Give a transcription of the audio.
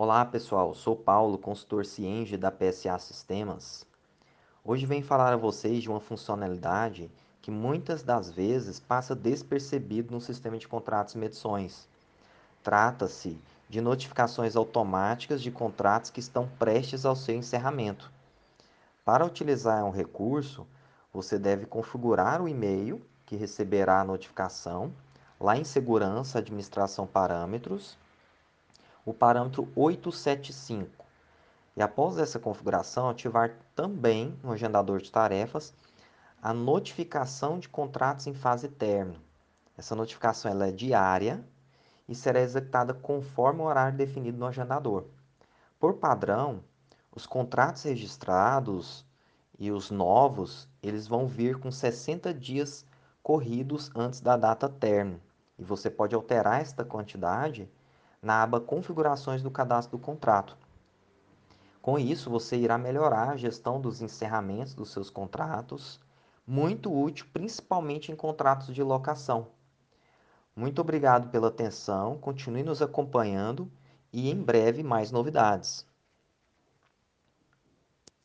Olá pessoal, sou Paulo, consultor Cienge da PSA Sistemas. Hoje venho falar a vocês de uma funcionalidade que muitas das vezes passa despercebido no sistema de contratos e medições. Trata-se de notificações automáticas de contratos que estão prestes ao seu encerramento. Para utilizar um recurso, você deve configurar o e-mail que receberá a notificação, lá em Segurança, Administração Parâmetros, o parâmetro 875. E após essa configuração, ativar também no agendador de tarefas a notificação de contratos em fase término. Essa notificação ela é diária e será executada conforme o horário definido no agendador. Por padrão, os contratos registrados e os novos, eles vão vir com 60 dias corridos antes da data término. E você pode alterar esta quantidade na aba Configurações do cadastro do contrato. Com isso, você irá melhorar a gestão dos encerramentos dos seus contratos, muito útil principalmente em contratos de locação. Muito obrigado pela atenção, continue nos acompanhando e em breve mais novidades.